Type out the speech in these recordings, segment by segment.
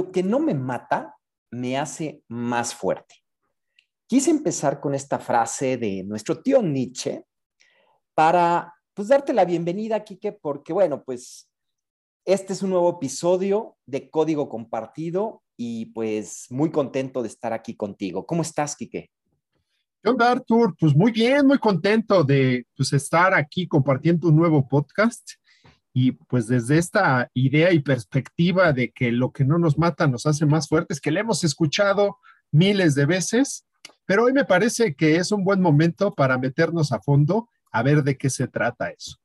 lo que no me mata me hace más fuerte. Quise empezar con esta frase de nuestro tío Nietzsche para pues darte la bienvenida, Quique, porque bueno, pues este es un nuevo episodio de Código Compartido y pues muy contento de estar aquí contigo. ¿Cómo estás, Quique? ¿Qué onda, Artur? Pues muy bien, muy contento de pues, estar aquí compartiendo un nuevo podcast y pues desde esta idea y perspectiva de que lo que no nos mata nos hace más fuertes, que le hemos escuchado miles de veces, pero hoy me parece que es un buen momento para meternos a fondo a ver de qué se trata eso.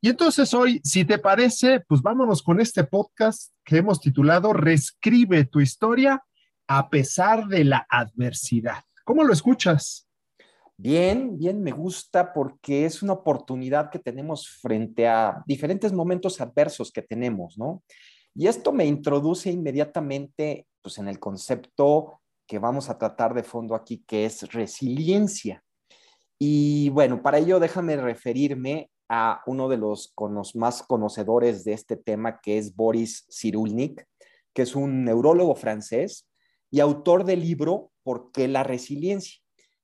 Y entonces hoy, si te parece, pues vámonos con este podcast que hemos titulado Reescribe tu historia a pesar de la adversidad. ¿Cómo lo escuchas? Bien, bien, me gusta porque es una oportunidad que tenemos frente a diferentes momentos adversos que tenemos, ¿no? Y esto me introduce inmediatamente pues, en el concepto que vamos a tratar de fondo aquí, que es resiliencia. Y bueno, para ello déjame referirme a uno de los, más conocedores de este tema, que es Boris Cyrulnik, que es un neurólogo francés y autor del libro ¿Por qué la resiliencia?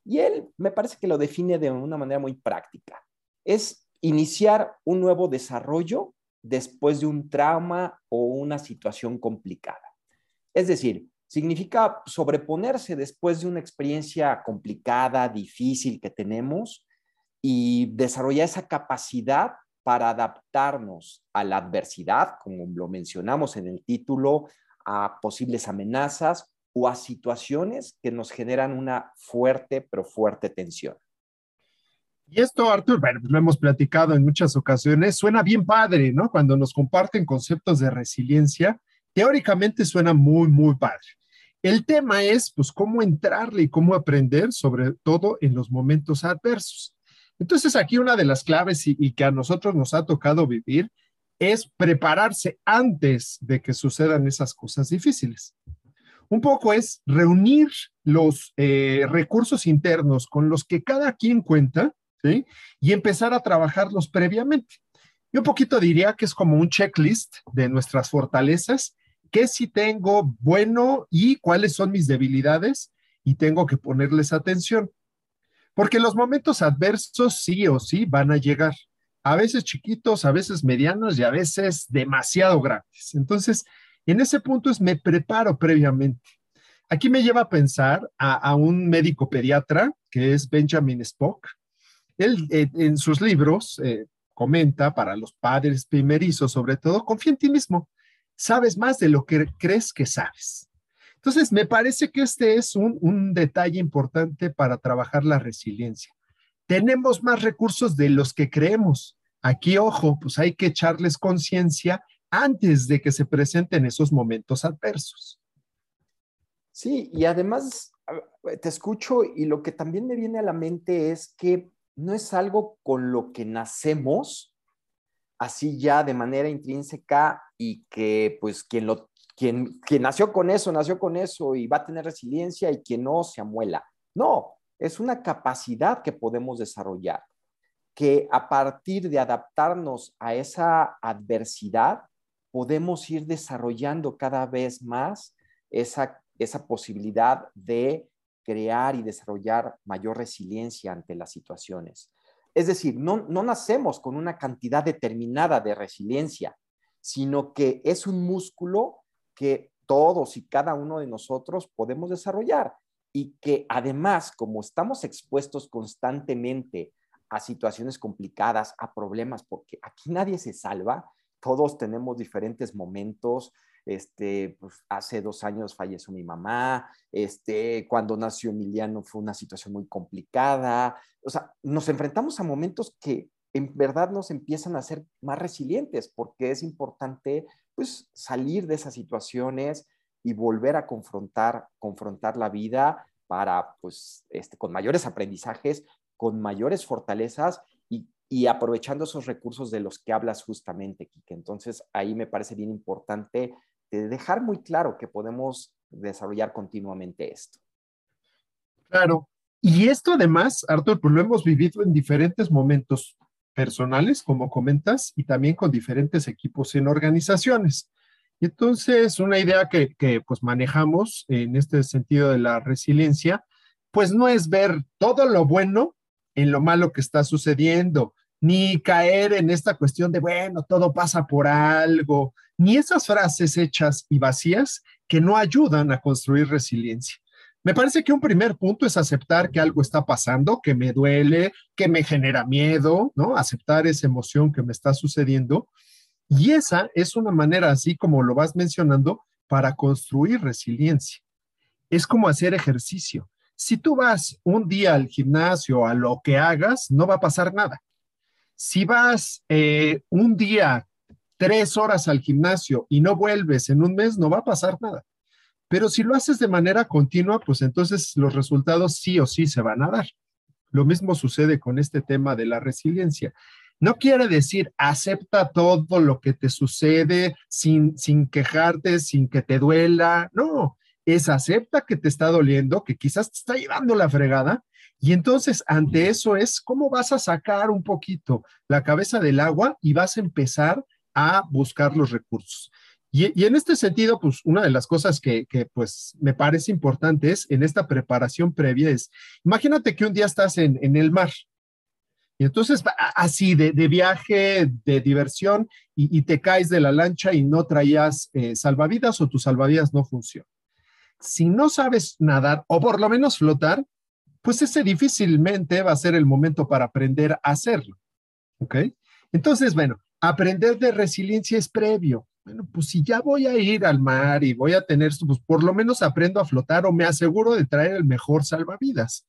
Y él me parece que lo define de una manera muy práctica. Es iniciar un nuevo desarrollo después de un trauma o una situación complicada. Es decir, significa sobreponerse después de una experiencia complicada, difícil que tenemos y desarrollar esa capacidad para adaptarnos a la adversidad, como lo mencionamos en el título, a posibles amenazas o a situaciones que nos generan una fuerte, pero fuerte tensión. Y esto, Artur, bueno, lo hemos platicado en muchas ocasiones, suena bien padre, ¿no? Cuando nos comparten conceptos de resiliencia, teóricamente suena muy, muy padre. El tema es, pues, cómo entrarle y cómo aprender, sobre todo en los momentos adversos. Entonces, aquí una de las claves y que a nosotros nos ha tocado vivir es prepararse antes de que sucedan esas cosas difíciles un poco es reunir los eh, recursos internos con los que cada quien cuenta, ¿sí? Y empezar a trabajarlos previamente. Yo un poquito diría que es como un checklist de nuestras fortalezas, qué si tengo bueno y cuáles son mis debilidades y tengo que ponerles atención. Porque los momentos adversos sí o sí van a llegar, a veces chiquitos, a veces medianos y a veces demasiado grandes. Entonces, en ese punto es me preparo previamente. Aquí me lleva a pensar a, un médico pediatra que es Benjamin Spock. Él eh, en sus libros eh, comenta para los padres primerizos, sobre todo, confía en ti mismo. Sabes más de lo que crees que sabes. Entonces, me parece que este es un, un detalle importante para trabajar la resiliencia. Tenemos más recursos de los que creemos. Aquí, ojo, pues hay que echarles conciencia antes de que se presenten esos momentos adversos. Sí, y además te escucho y lo que también me viene a la mente es que no es algo con lo que nacemos así ya de manera intrínseca y que pues quien lo quien, quien nació con eso, nació con eso y va a tener resiliencia y quien no se amuela. No, es una capacidad que podemos desarrollar, que a partir de adaptarnos a esa adversidad, podemos ir desarrollando cada vez más esa, esa posibilidad de crear y desarrollar mayor resiliencia ante las situaciones. Es decir, no, no nacemos con una cantidad determinada de resiliencia, sino que es un músculo que todos y cada uno de nosotros podemos desarrollar y que además, como estamos expuestos constantemente a situaciones complicadas, a problemas, porque aquí nadie se salva, todos tenemos diferentes momentos. Este, pues, hace dos años falleció mi mamá, este, cuando nació Emiliano fue una situación muy complicada. O sea, nos enfrentamos a momentos que en verdad nos empiezan a ser más resilientes porque es importante pues salir de esas situaciones y volver a confrontar, confrontar la vida para pues este, con mayores aprendizajes, con mayores fortalezas y aprovechando esos recursos de los que hablas justamente, Kike. Entonces, ahí me parece bien importante dejar muy claro que podemos desarrollar continuamente esto. Claro. Y esto además, Arthur, pues lo hemos vivido en diferentes momentos personales, como comentas, y también con diferentes equipos en organizaciones. entonces, una idea que, que, pues manejamos en este sentido de la resiliencia, pues no es ver todo lo bueno en lo malo que está sucediendo, ni caer en esta cuestión de, bueno, todo pasa por algo, ni esas frases hechas y vacías que no ayudan a construir resiliencia. Me parece que un primer punto es aceptar que algo está pasando, que me duele, que me genera miedo, ¿no? Aceptar esa emoción que me está sucediendo. Y esa es una manera, así como lo vas mencionando, para construir resiliencia. Es como hacer ejercicio. Si tú vas un día al gimnasio, a lo que hagas, no va a pasar nada. Si vas eh, un día, tres horas al gimnasio y no vuelves en un mes, no va a pasar nada. Pero si lo haces de manera continua, pues entonces los resultados sí o sí se van a dar. Lo mismo sucede con este tema de la resiliencia. No quiere decir acepta todo lo que te sucede sin, sin quejarte, sin que te duela. No, es acepta que te está doliendo, que quizás te está llevando la fregada, y entonces ante eso es cómo vas a sacar un poquito la cabeza del agua y vas a empezar a buscar los recursos. Y, en este sentido, pues una de las cosas que, pues me parece importante es en esta preparación previa es, imagínate que un día estás en, el mar y entonces así de, viaje, de diversión y, te caes de la lancha y no traías eh, salvavidas o tus salvavidas no funcionan si no sabes nadar o por lo menos flotar, pues ese difícilmente va a ser el momento para aprender a hacerlo. ¿Ok? Entonces, bueno, aprender de resiliencia es previo. Bueno, pues si ya voy a ir al mar y voy a tener, pues por lo menos aprendo a flotar o me aseguro de traer el mejor salvavidas.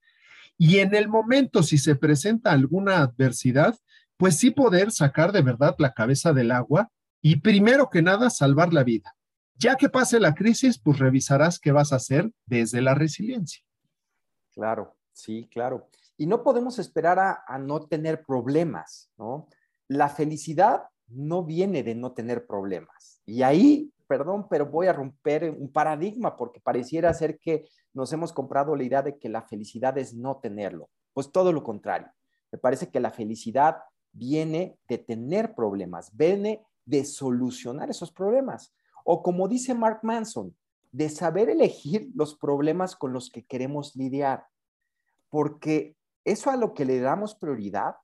Y en el momento, si se presenta alguna adversidad, pues sí poder sacar de verdad la cabeza del agua y primero que nada salvar la vida. Ya que pase la crisis, pues revisarás qué vas a hacer desde la resiliencia. Claro, sí, claro. Y no podemos esperar a, no tener problemas, ¿no? La felicidad no viene de no tener problemas. Y ahí, perdón, pero voy a romper un paradigma porque pareciera ser que nos hemos comprado la idea de que la felicidad es no tenerlo. Pues todo lo contrario. Me parece que la felicidad viene de tener problemas, viene de solucionar esos problemas. O como dice Mark Manson, de saber elegir los problemas con los que queremos lidiar. Porque eso a lo que le damos prioridad,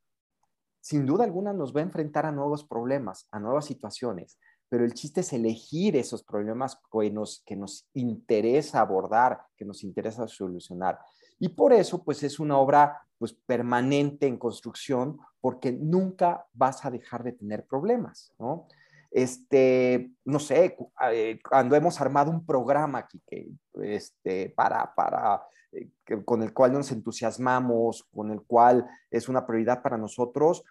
sin duda alguna nos va a enfrentar a nuevos problemas, a nuevas situaciones. Pero el chiste es elegir esos problemas que nos, que nos interesa abordar, que nos interesa solucionar. Y por eso, pues es una obra pues, permanente en construcción, porque nunca vas a dejar de tener problemas, ¿no? este, no sé, eh, cuando hemos armado un programa aquí que, este, para, para, eh, con el cual nos entusiasmamos, con el cual es una prioridad para nosotros,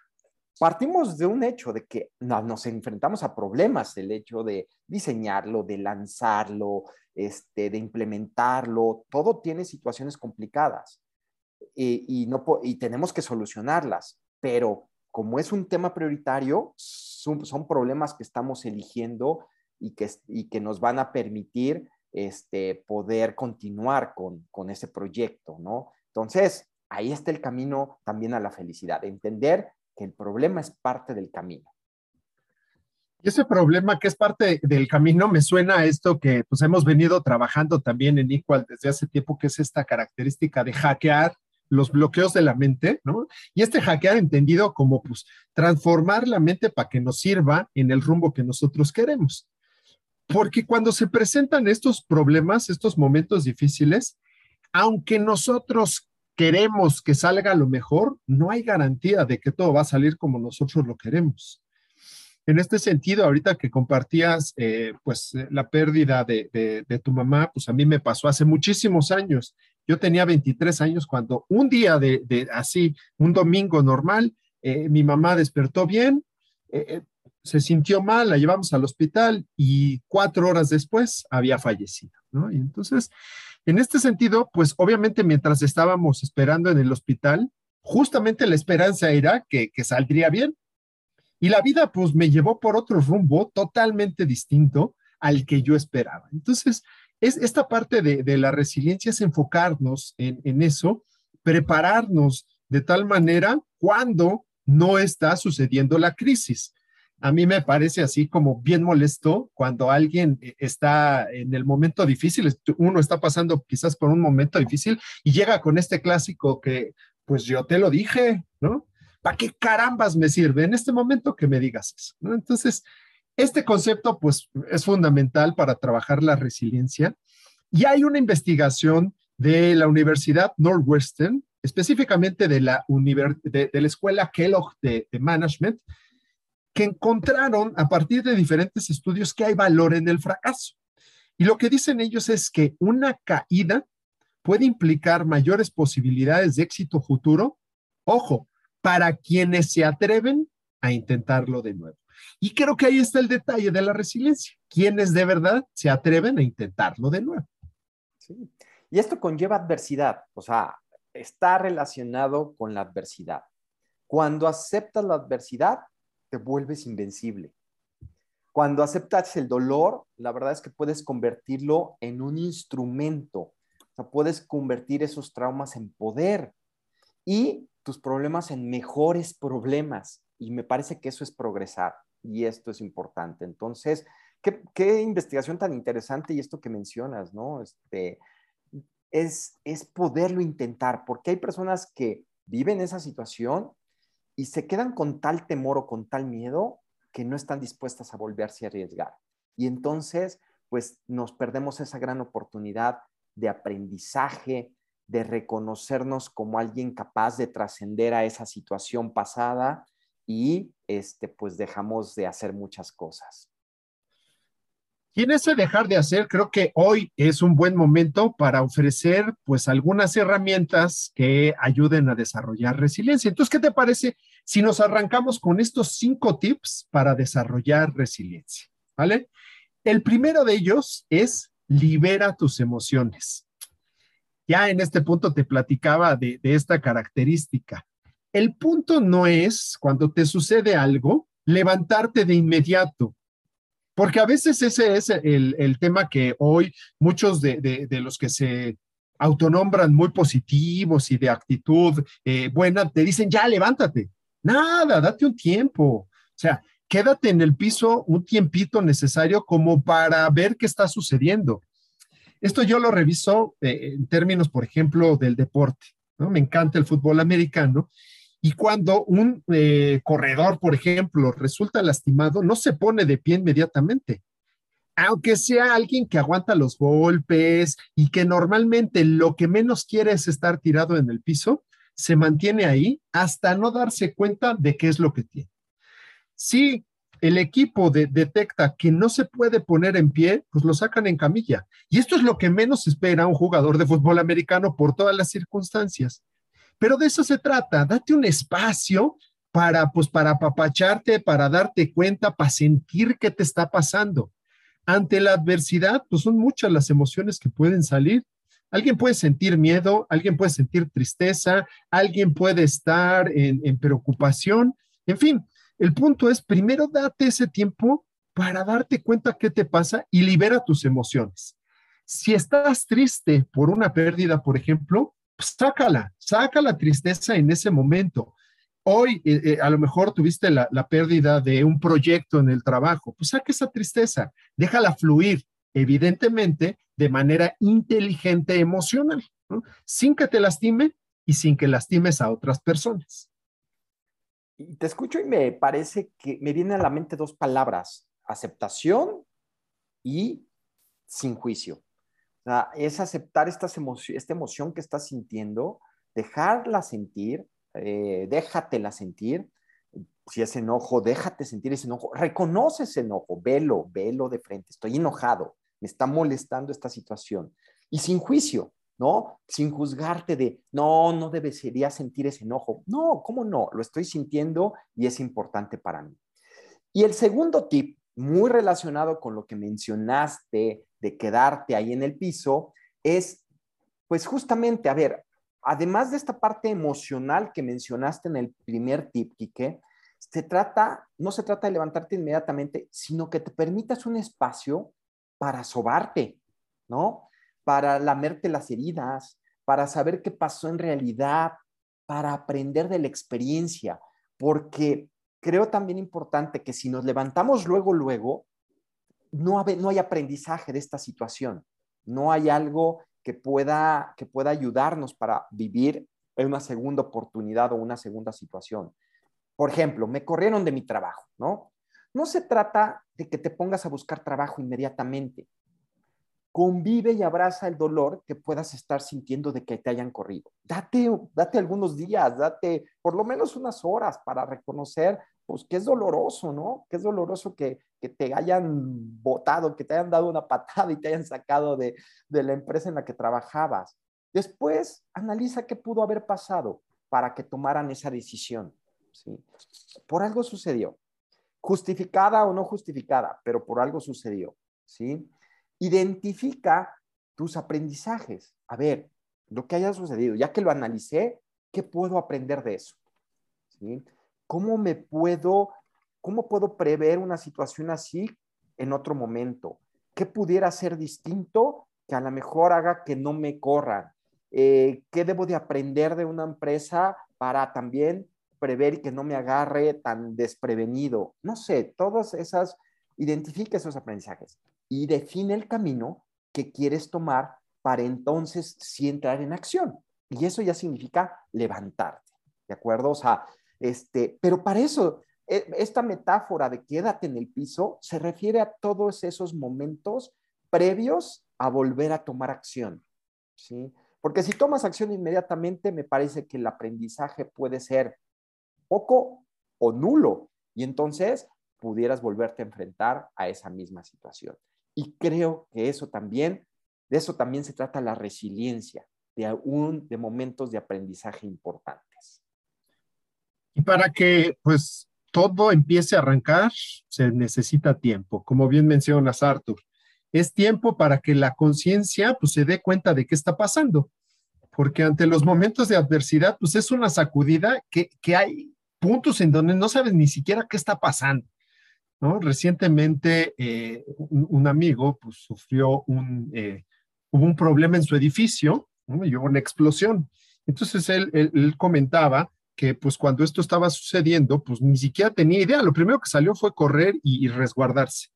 partimos de un hecho de que nos enfrentamos a problemas, el hecho de diseñarlo, de lanzarlo, este, de implementarlo, todo tiene situaciones complicadas y, y, no, y tenemos que solucionarlas, pero como es un tema prioritario, son, problemas que estamos eligiendo y que, y que nos van a permitir este, poder continuar con, con ese proyecto, ¿no? Entonces, ahí está el camino también a la felicidad, entender que el problema es parte del camino. Y ese problema que es parte del camino me suena a esto que pues hemos venido trabajando también en Equal desde hace tiempo, que es esta característica de hackear los bloqueos de la mente, ¿no? Y este hackear entendido como, pues, transformar la mente para que nos sirva en el rumbo que nosotros queremos. Porque cuando se presentan estos problemas, estos momentos difíciles, aunque nosotros queremos que salga lo mejor, no hay garantía de que todo va a salir como nosotros lo queremos. En este sentido, ahorita que compartías, eh, pues, la pérdida de, tu mamá, pues a mí me pasó hace muchísimos años yo tenía 23 años cuando un día de, así, un domingo normal, eh, mi mamá despertó bien, eh, eh, se sintió mal, la llevamos al hospital y cuatro horas después había fallecido, entonces, en este sentido, pues obviamente mientras estábamos esperando en el hospital, justamente la esperanza era que, que saldría bien. Y la vida pues me llevó por otro rumbo totalmente distinto al que yo esperaba. Entonces, es esta parte de, la resiliencia es enfocarnos en, eso, prepararnos de tal manera cuando no está sucediendo la crisis. A mí me parece así como bien molesto cuando alguien eh, está en el momento difícil, uno está pasando quizás por un momento difícil y llega con este clásico que, pues yo te lo dije, ¿no? ¿Para qué carambas me sirve en este momento que me digas eso? Entonces, este concepto, pues, es fundamental para trabajar la resiliencia. Y hay una investigación de la Universidad Northwestern, específicamente de la, de, la Escuela Kellogg de Management, que encontraron a partir de diferentes estudios que hay valor en el fracaso. Y lo que dicen ellos es que una caída puede implicar mayores posibilidades de éxito futuro, ojo, para quienes se atreven a intentarlo de nuevo. Y creo que ahí está el detalle de la resiliencia, quienes de verdad se atreven a intentarlo de nuevo. Sí. Y esto conlleva adversidad, o sea, está relacionado con la adversidad. Cuando aceptas la adversidad, te vuelves invencible. Cuando aceptas el dolor, la verdad es que puedes convertirlo en un instrumento. O sea, puedes convertir esos traumas en poder y tus problemas en mejores problemas. Y me parece que eso es progresar y esto es importante. Entonces, qué, qué investigación tan interesante y esto que mencionas, ¿no? Este, es, es poderlo intentar, porque hay personas que viven esa situación y se quedan con tal temor o con tal miedo que no están dispuestas a volverse a arriesgar. Y entonces, pues nos perdemos esa gran oportunidad de aprendizaje, de reconocernos como alguien capaz de trascender a esa situación pasada y este pues dejamos de hacer muchas cosas. Y en ese dejar de hacer, creo que hoy es un buen momento para ofrecer pues algunas herramientas que ayuden a desarrollar resiliencia. Entonces, ¿qué te parece si nos arrancamos con estos cinco tips para desarrollar resiliencia? ¿Vale? El primero de ellos es libera tus emociones. Ya en este punto te platicaba de, esta característica. El punto no es cuando te sucede algo, levantarte de inmediato porque a veces ese es el, tema que hoy muchos de, los que se autonombran muy positivos y de actitud eh, buena, te dicen, ya levántate. Nada, date un tiempo. O sea, quédate en el piso un tiempito necesario como para ver qué está sucediendo. Esto yo lo reviso eh, en términos, por ejemplo, del deporte. ¿no? Me encanta el fútbol americano y cuando un eh, corredor, por ejemplo, resulta lastimado, no se pone de pie inmediatamente. Aunque sea alguien que aguanta los golpes y que normalmente lo que menos quiere es estar tirado en el piso, se mantiene ahí hasta no darse cuenta de qué es lo que tiene. Si el equipo detecta que no se puede poner en pie, pues lo sacan en camilla. Y esto es lo que menos espera un jugador de fútbol americano por todas las circunstancias. Pero de eso se trata, date un espacio para, pues, para apapacharte, para darte cuenta, para sentir qué te está pasando. Ante la adversidad, pues son muchas las emociones que pueden salir. Alguien puede sentir miedo, alguien puede sentir tristeza, alguien puede estar en, en preocupación. En fin, el punto es, primero date ese tiempo para darte cuenta qué te pasa y libera tus emociones. Si estás triste por una pérdida, por ejemplo, sácala, saca la tristeza en ese momento. Hoy eh, eh, a lo mejor tuviste la, pérdida de un proyecto en el trabajo, pues saca esa tristeza, déjala fluir, evidentemente de manera inteligente emocional, sin que te lastime y sin que lastimes a otras personas. Y te escucho y me parece que me vienen a la mente dos palabras, aceptación y sin juicio es aceptar esta emoción que estás sintiendo, dejarla sentir, eh, déjatela sentir. Si es enojo, déjate sentir ese enojo. Reconoce ese enojo, velo, velo de frente. Estoy enojado, me está molestando esta situación. Y sin juicio, ¿no? Sin juzgarte de, no, no debería sentir ese enojo. No, ¿cómo no? Lo estoy sintiendo y es importante para mí. Y el segundo tip, muy relacionado con lo que mencionaste de quedarte ahí en el piso, es, pues justamente, a ver, además de esta parte emocional que mencionaste en el primer tip, se trata, no se trata de levantarte inmediatamente, sino que te permitas un espacio para sobarte, ¿no? Para lamerte las heridas, para saber qué pasó en realidad, para aprender de la experiencia, porque creo también importante que si nos levantamos luego, luego, no, hay aprendizaje de esta situación, no hay algo que pueda, que pueda ayudarnos para vivir una segunda oportunidad o una segunda situación. Por ejemplo, me corrieron de mi trabajo, ¿no? No se trata de que te pongas a buscar trabajo inmediatamente. Convive y abraza el dolor que puedas estar sintiendo de que te hayan corrido. Date, date algunos días, date por lo menos unas horas para reconocer pues que es doloroso, ¿no? Que es doloroso que, que te hayan botado, que te hayan dado una patada y te hayan sacado de, de la empresa en la que trabajabas. Después, analiza qué pudo haber pasado para que tomaran esa decisión. ¿sí? Por algo sucedió justificada o no justificada, pero por algo sucedió, ¿sí? Identifica tus aprendizajes. A ver, lo que haya sucedido, ya que lo analicé, ¿qué puedo aprender de eso? ¿Sí? ¿Cómo me puedo, cómo puedo prever una situación así en otro momento? ¿Qué pudiera ser distinto que a lo mejor haga que no me corran? Eh, ¿Qué debo de aprender de una empresa para también prever que no me agarre tan desprevenido. No sé, todas esas, identifica esos aprendizajes y define el camino que quieres tomar para entonces sí entrar en acción. Y eso ya significa levantarte, ¿de acuerdo? O sea, este, pero para eso, esta metáfora de quédate en el piso se refiere a todos esos momentos previos a volver a tomar acción, ¿sí? Porque si tomas acción inmediatamente, me parece que el aprendizaje puede ser poco o nulo. Y entonces pudieras volverte a enfrentar a esa misma situación. Y creo que eso también, de eso también se trata la resiliencia, de, un, de momentos de aprendizaje importantes. Y para que pues todo empiece a arrancar, se necesita tiempo, como bien mencionas Arthur. Es tiempo para que la conciencia pues se dé cuenta de qué está pasando, porque ante los momentos de adversidad pues es una sacudida que, que hay puntos en donde no sabes ni siquiera qué está pasando. Recientemente eh, un, amigo pues, sufrió un, eh, hubo un problema en su edificio, y hubo una explosión. Entonces él, él, comentaba que pues cuando esto estaba sucediendo, pues ni siquiera tenía idea. Lo primero que salió fue correr y, resguardarse.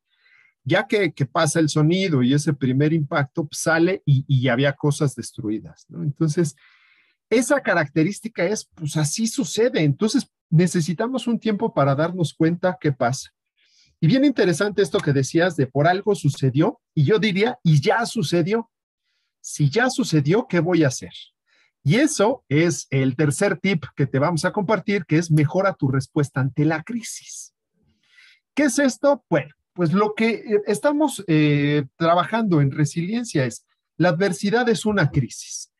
Ya que, que, pasa el sonido y ese primer impacto, pues, sale y, y había cosas destruidas. Entonces, esa característica es, pues así sucede. Entonces, necesitamos un tiempo para darnos cuenta qué pasa. Y bien interesante esto que decías de por algo sucedió, y yo diría, y ya sucedió. Si ya sucedió, ¿qué voy a hacer? Y eso es el tercer tip que te vamos a compartir, que es mejora tu respuesta ante la crisis. ¿Qué es esto? Bueno, pues lo que eh, estamos eh, trabajando en resiliencia es, la adversidad es una crisis.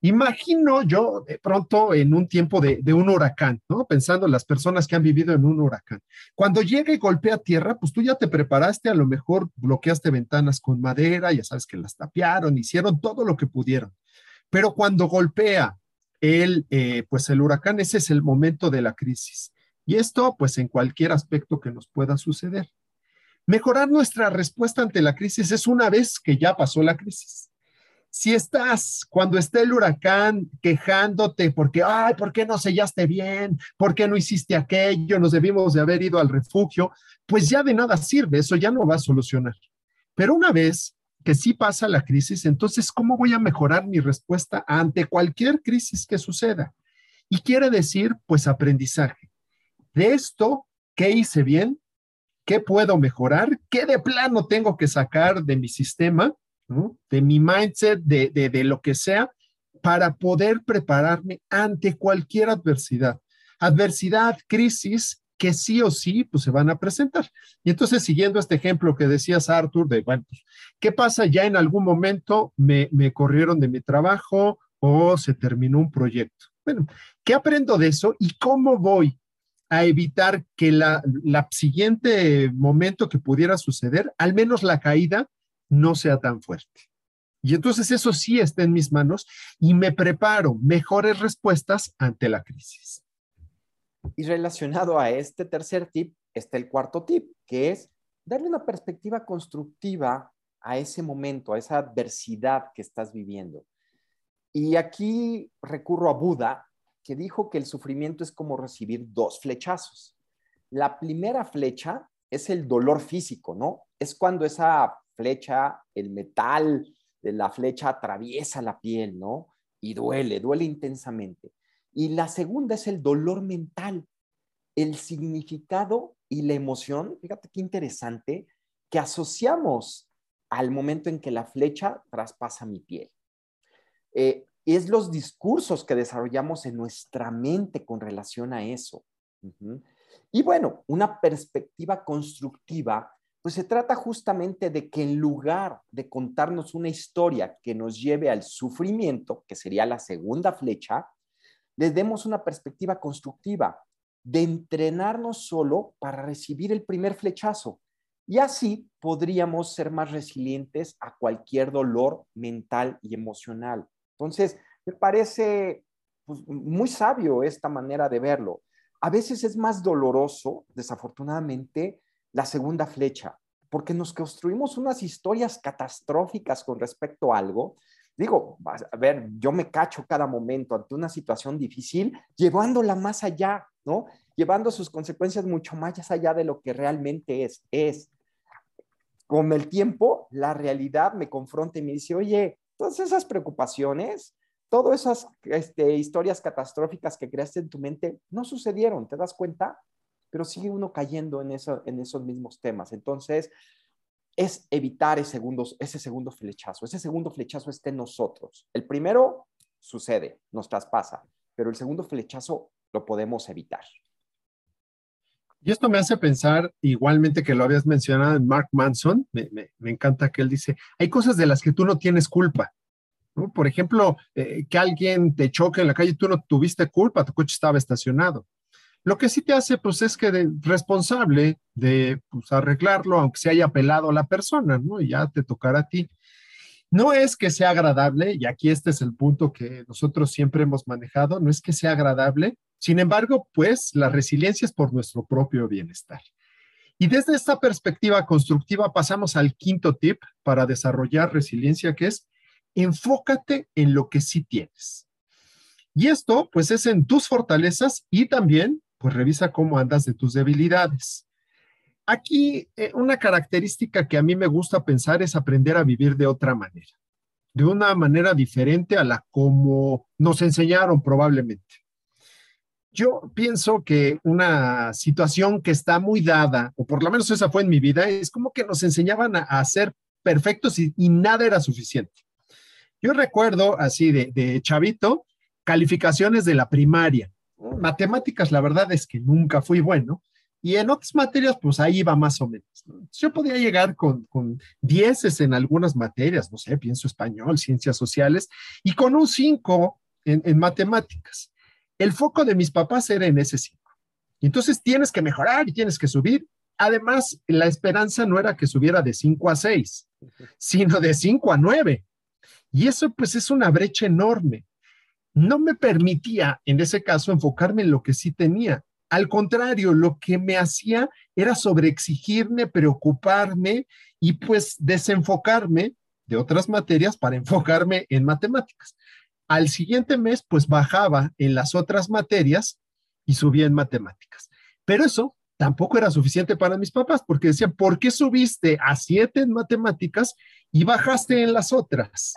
Imagino yo de pronto en un tiempo de, un huracán, ¿no? Pensando en las personas que han vivido en un huracán. Cuando llega y golpea tierra, pues tú ya te preparaste, a lo mejor bloqueaste ventanas con madera, ya sabes que las tapiaron, hicieron todo lo que pudieron. Pero cuando golpea el, eh, pues el huracán, ese es el momento de la crisis. Y esto, pues en cualquier aspecto que nos pueda suceder. Mejorar nuestra respuesta ante la crisis es una vez que ya pasó la crisis si estás cuando esté el huracán quejándote porque, ay, ¿por qué no sellaste bien? ¿Por qué no hiciste aquello? Nos debimos de haber ido al refugio. Pues ya de nada sirve, eso ya no va a solucionar. Pero una vez que sí pasa la crisis, entonces, ¿cómo voy a mejorar mi respuesta ante cualquier crisis que suceda? Y quiere decir, pues, aprendizaje. De esto, ¿qué hice bien? ¿Qué puedo mejorar? ¿Qué de plano tengo que sacar de mi sistema? de mi mindset, de, de, lo que sea, para poder prepararme ante cualquier adversidad. Adversidad, crisis, que sí o sí, pues se van a presentar. Y entonces, siguiendo este ejemplo que decías, Arthur, de, bueno, pues, ¿qué pasa? Ya en algún momento me, me corrieron de mi trabajo o se terminó un proyecto. Bueno, ¿qué aprendo de eso y cómo voy a evitar que la, la siguiente momento que pudiera suceder, al menos la caída, no sea tan fuerte. Y entonces eso sí está en mis manos y me preparo mejores respuestas ante la crisis. Y relacionado a este tercer tip está el cuarto tip, que es darle una perspectiva constructiva a ese momento, a esa adversidad que estás viviendo. Y aquí recurro a Buda, que dijo que el sufrimiento es como recibir dos flechazos. La primera flecha es el dolor físico, ¿no? Es cuando esa flecha, el metal de la flecha atraviesa la piel, ¿no? Y duele, duele intensamente. Y la segunda es el dolor mental, el significado y la emoción, fíjate qué interesante, que asociamos al momento en que la flecha traspasa mi piel. Eh, es los discursos que desarrollamos en nuestra mente con relación a eso. Y bueno, una perspectiva constructiva, pues se trata justamente de que en lugar de contarnos una historia que nos lleve al sufrimiento, que sería la segunda flecha, le demos una perspectiva constructiva de entrenarnos solo para recibir el primer flechazo. Y así podríamos ser más resilientes a cualquier dolor mental y emocional. Entonces, me parece pues, muy sabio esta manera de verlo. A veces es más doloroso, desafortunadamente, la segunda flecha, porque nos construimos unas historias catastróficas con respecto a algo. Digo, a ver, yo me cacho cada momento ante una situación difícil, llevándola más allá, ¿no? Llevando sus consecuencias mucho más allá de lo que realmente es. Es. Con el tiempo, la realidad me confronta y me dice, oye, todas esas preocupaciones, todas esas este, historias catastróficas que creaste en tu mente no sucedieron, ¿te das cuenta? Pero sigue uno cayendo en, eso, en esos mismos temas. Entonces, es evitar ese segundo, ese segundo flechazo. Ese segundo flechazo está en nosotros. El primero sucede, nos traspasa, pero el segundo flechazo lo podemos evitar. Y esto me hace pensar, igualmente que lo habías mencionado en Mark Manson, me, encanta que él dice, hay cosas de las que tú no tienes culpa. Por ejemplo, eh, que alguien te choque en la calle, tú no tuviste culpa, tu coche estaba estacionado. Lo que sí te hace, pues, es que de, responsable de pues, arreglarlo, aunque se haya pelado a la persona, ¿no? Y ya te tocará a ti. No es que sea agradable, y aquí este es el punto que nosotros siempre hemos manejado, no es que sea agradable, sin embargo, pues la resiliencia es por nuestro propio bienestar. Y desde esta perspectiva constructiva pasamos al quinto tip para desarrollar resiliencia, que es enfócate en lo que sí tienes. Y esto, pues, es en tus fortalezas y también, pues, revisa cómo andas de tus debilidades. Aquí, eh, una característica que a mí me gusta pensar es aprender a vivir de otra manera, de una manera diferente a la como nos enseñaron probablemente. Yo pienso que una situación que está muy dada, o por lo menos esa fue en mi vida, es como que nos enseñaban a, ser perfectos y, nada era suficiente. Yo recuerdo así de chavito, calificaciones de la primaria. Matemáticas, la verdad es que nunca fui bueno. Y en otras materias, pues ahí iba más o menos. Yo podía llegar con, con dieces en algunas materias, no sé, pienso español, ciencias sociales, y con un 5 en, en matemáticas el foco de mis papás era en ese 5. Entonces tienes que mejorar y tienes que subir. Además, la esperanza no era que subiera de 5 a 6, sino de 5 a 9. Y eso pues es una brecha enorme. No me permitía en ese caso enfocarme en lo que sí tenía. Al contrario, lo que me hacía era sobreexigirme, preocuparme y pues desenfocarme de otras materias para enfocarme en matemáticas. Al siguiente mes, pues bajaba en las otras materias y subía en matemáticas. Pero eso tampoco era suficiente para mis papás, porque decían, ¿por qué subiste a siete en matemáticas y bajaste en las otras?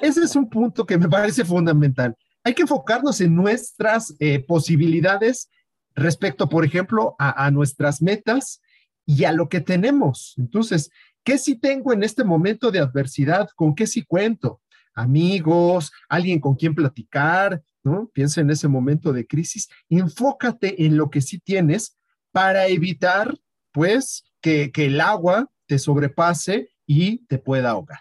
Ese es un punto que me parece fundamental. Hay que enfocarnos en nuestras eh, posibilidades respecto, por ejemplo, a, nuestras metas y a lo que tenemos. Entonces, ¿qué sí tengo en este momento de adversidad? ¿Con qué sí cuento? amigos, alguien con quien platicar, ¿no? Piensa en ese momento de crisis, enfócate en lo que sí tienes para evitar, pues, que, el agua te sobrepase y te pueda ahogar.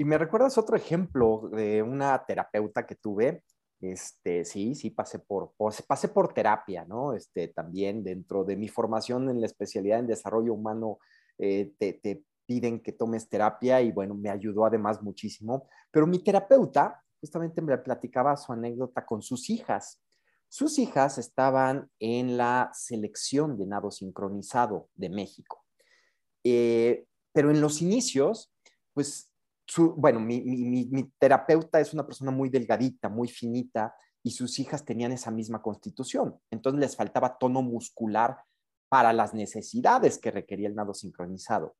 Y me recuerdas otro ejemplo de una terapeuta que tuve. Este, sí, sí, pasé por, pasé por terapia, ¿no? Este, también dentro de mi formación en la especialidad en desarrollo humano, eh, te, te, piden que tomes terapia y bueno, me ayudó además muchísimo. Pero mi terapeuta justamente me platicaba su anécdota con sus hijas. Sus hijas estaban en la selección de nado sincronizado de México. Eh, pero en los inicios, pues, su, bueno, mi, mi, mi, terapeuta es una persona muy delgadita, muy finita, y sus hijas tenían esa misma constitución. Entonces les faltaba tono muscular para las necesidades que requería el nado sincronizado.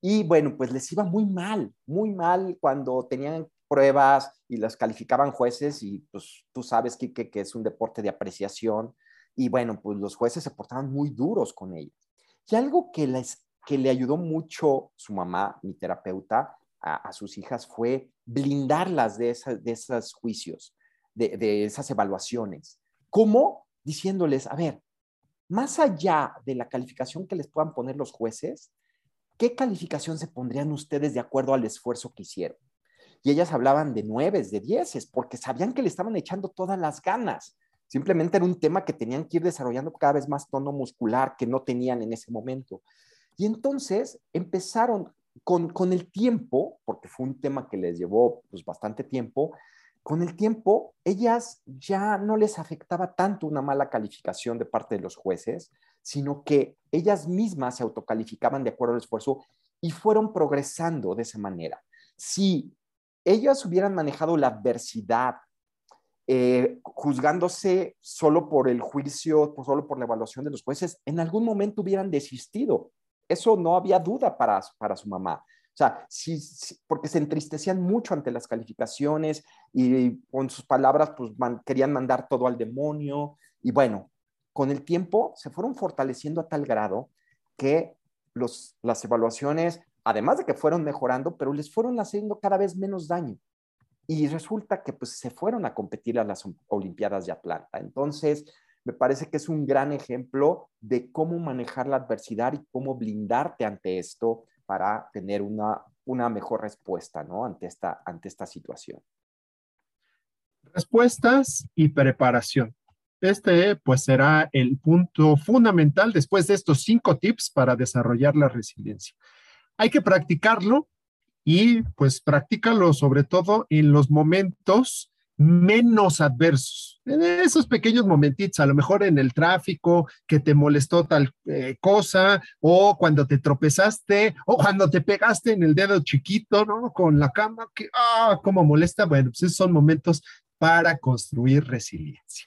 Y bueno, pues les iba muy mal, muy mal cuando tenían pruebas y las calificaban jueces y pues tú sabes, que que es un deporte de apreciación y bueno, pues los jueces se portaban muy duros con ellas. Y algo que, les, que le ayudó mucho su mamá, mi terapeuta, a, sus hijas fue blindarlas de, de esos juicios, de, de esas evaluaciones. ¿Cómo? Diciéndoles, a ver, más allá de la calificación que les puedan poner los jueces, ¿qué calificación se pondrían ustedes de acuerdo al esfuerzo que hicieron? Y ellas hablaban de nueves, de dieces, porque sabían que le estaban echando todas las ganas. Simplemente era un tema que tenían que ir desarrollando cada vez más tono muscular que no tenían en ese momento. Y entonces empezaron con, con el tiempo, porque fue un tema que les llevó pues, bastante tiempo, con el tiempo ellas ya no les afectaba tanto una mala calificación de parte de los jueces, sino que ellas mismas se autocalificaban de acuerdo al esfuerzo y fueron progresando de esa manera. Si ellas hubieran manejado la adversidad eh, juzgándose solo por el juicio, solo por la evaluación de los jueces, en algún momento hubieran desistido. Eso no había duda para, para su mamá. O sea, sí, porque se entristecían mucho ante las calificaciones y con sus palabras, pues querían mandar todo al demonio. Y bueno, con el tiempo se fueron fortaleciendo a tal grado que los, las evaluaciones, además de que fueron mejorando, pero les fueron haciendo cada vez menos daño y resulta que pues se fueron a competir a las Olimpiadas de Atlanta. Entonces, me parece que es un gran ejemplo de cómo manejar la adversidad y cómo blindarte ante esto para tener una, una mejor respuesta, ¿no? Ante esta, ante esta situación. Respuestas y preparación. Este pues será el punto fundamental después de estos cinco tips para desarrollar la resiliencia. Hay que practicarlo y pues practícalo sobre todo en los momentos menos adversos, en esos pequeños momentitos, a lo mejor en el tráfico que te molestó tal eh, cosa, o cuando te tropezaste, o cuando te pegaste en el dedo chiquito, ¿no? Con la cama, que, ah, cómo molesta. Bueno, pues esos son momentos para construir resiliencia.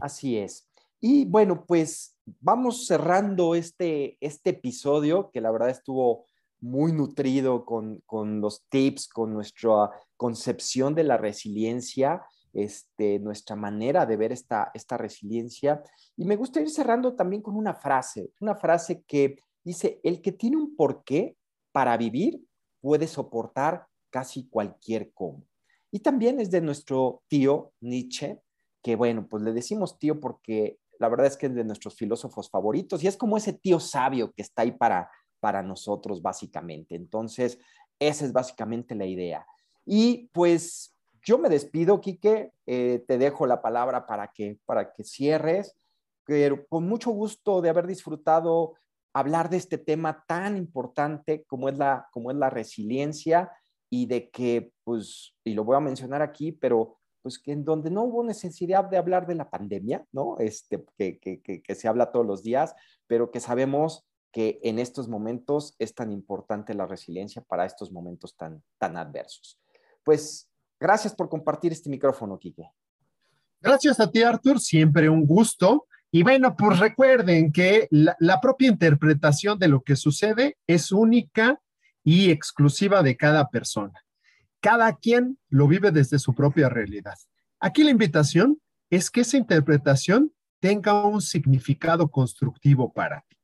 Así es. Y bueno, pues vamos cerrando este, este episodio que la verdad estuvo muy nutrido con, los tips, con nuestra concepción de la resiliencia, este, nuestra manera de ver esta, esta resiliencia. Y me gusta ir cerrando también con una frase, una frase que dice, el que tiene un porqué para vivir puede soportar casi cualquier cómo. Y también es de nuestro tío Nietzsche, que bueno, pues le decimos tío porque la verdad es que es de nuestros filósofos favoritos y es como ese tío sabio que está ahí para para nosotros básicamente. Entonces, esa es básicamente la idea. Y pues yo me despido, Quique, eh, te dejo la palabra para que, para que cierres, pero con mucho gusto de haber disfrutado hablar de este tema tan importante como es la, como es la resiliencia y de que, pues, y lo voy a mencionar aquí, pero pues que en donde no hubo necesidad de hablar de la pandemia, ¿no? Este, que, que, que, que se habla todos los días, pero que sabemos que en estos momentos es tan importante la resiliencia para estos momentos tan, tan adversos. Pues gracias por compartir este micrófono, Quique. Gracias a ti, Arthur, siempre un gusto. Y bueno, pues recuerden que la, la propia interpretación de lo que sucede es única y exclusiva de cada persona. Cada quien lo vive desde su propia realidad. Aquí la invitación es que esa interpretación tenga un significado constructivo para ti.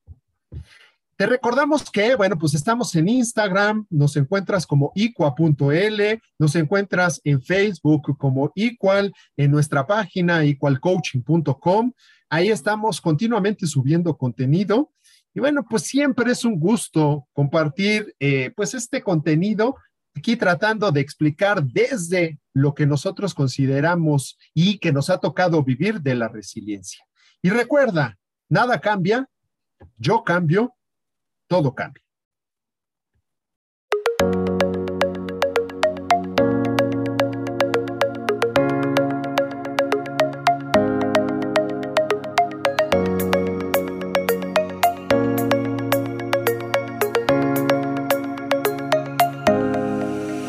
Te recordamos que, bueno, pues estamos en Instagram, nos encuentras como iqua.l, nos encuentras en Facebook como Equal, en nuestra página equalcoaching.com. Ahí estamos continuamente subiendo contenido. Y bueno, pues siempre es un gusto compartir, eh, pues este contenido aquí tratando de explicar desde lo que nosotros consideramos y que nos ha tocado vivir de la resiliencia. Y recuerda, nada cambia yo cambio, todo cambia.